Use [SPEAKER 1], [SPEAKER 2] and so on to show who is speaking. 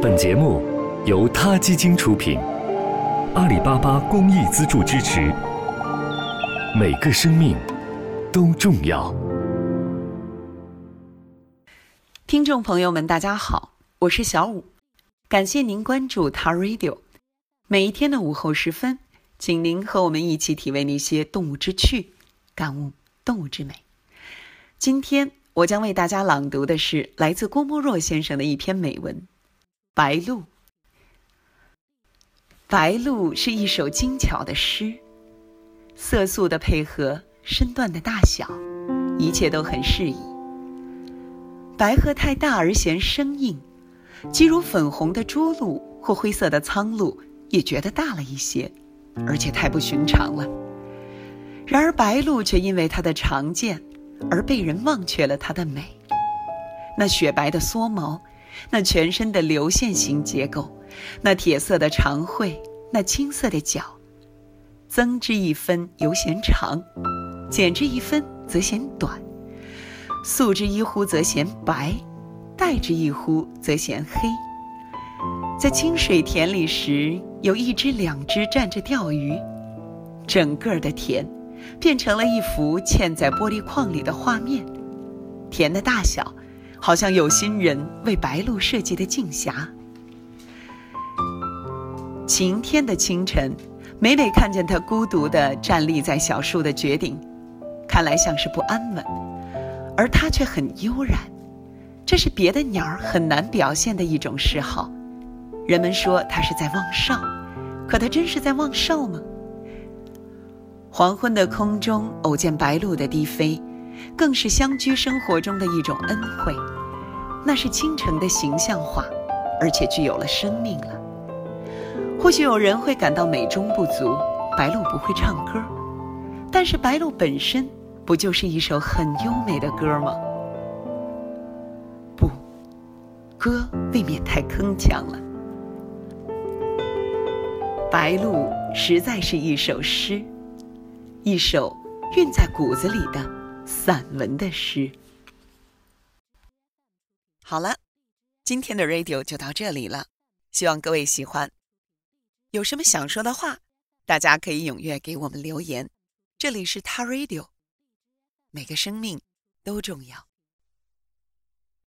[SPEAKER 1] 本节目由他基金出品，阿里巴巴公益资助支持。每个生命都重要。
[SPEAKER 2] 听众朋友们，大家好，我是小五，感谢您关注他 Radio。每一天的午后时分，请您和我们一起体味那些动物之趣，感悟动物之美。今天我将为大家朗读的是来自郭沫若先生的一篇美文《白鹭》。白鹭是一首精巧的诗，色素的配合，身段的大小，一切都很适宜。白鹤太大而嫌生硬，即如粉红的朱鹭或灰色的苍鹭，也觉得大了一些，而且太不寻常了。然而白鹭却因为它的常见。而被人忘却了它的美。那雪白的蓑毛，那全身的流线型结构，那铁色的长喙，那青色的脚，增之一分犹嫌长，减之一分则嫌短，素之一忽则嫌白，黛之一忽则嫌黑。在清水田里时，有一只两只站着钓鱼，整个的田。变成了一幅嵌在玻璃框里的画面，田的大小，好像有心人为白鹭设计的镜匣。晴天的清晨，每每看见它孤独地站立在小树的绝顶，看来像是不安稳，而它却很悠然。这是别的鸟儿很难表现的一种嗜好。人们说它是在望哨，可它真是在望哨吗？黄昏的空中偶见白鹭的低飞，更是乡居生活中的一种恩惠。那是倾城的形象化，而且具有了生命了。或许有人会感到美中不足，白鹭不会唱歌，但是白鹭本身不就是一首很优美的歌吗？不，歌未免太铿锵了。白鹭实在是一首诗。一首韵在骨子里的散文的诗。好了，今天的 radio 就到这里了，希望各位喜欢。有什么想说的话，大家可以踊跃给我们留言。这里是他 radio，每个生命都重要。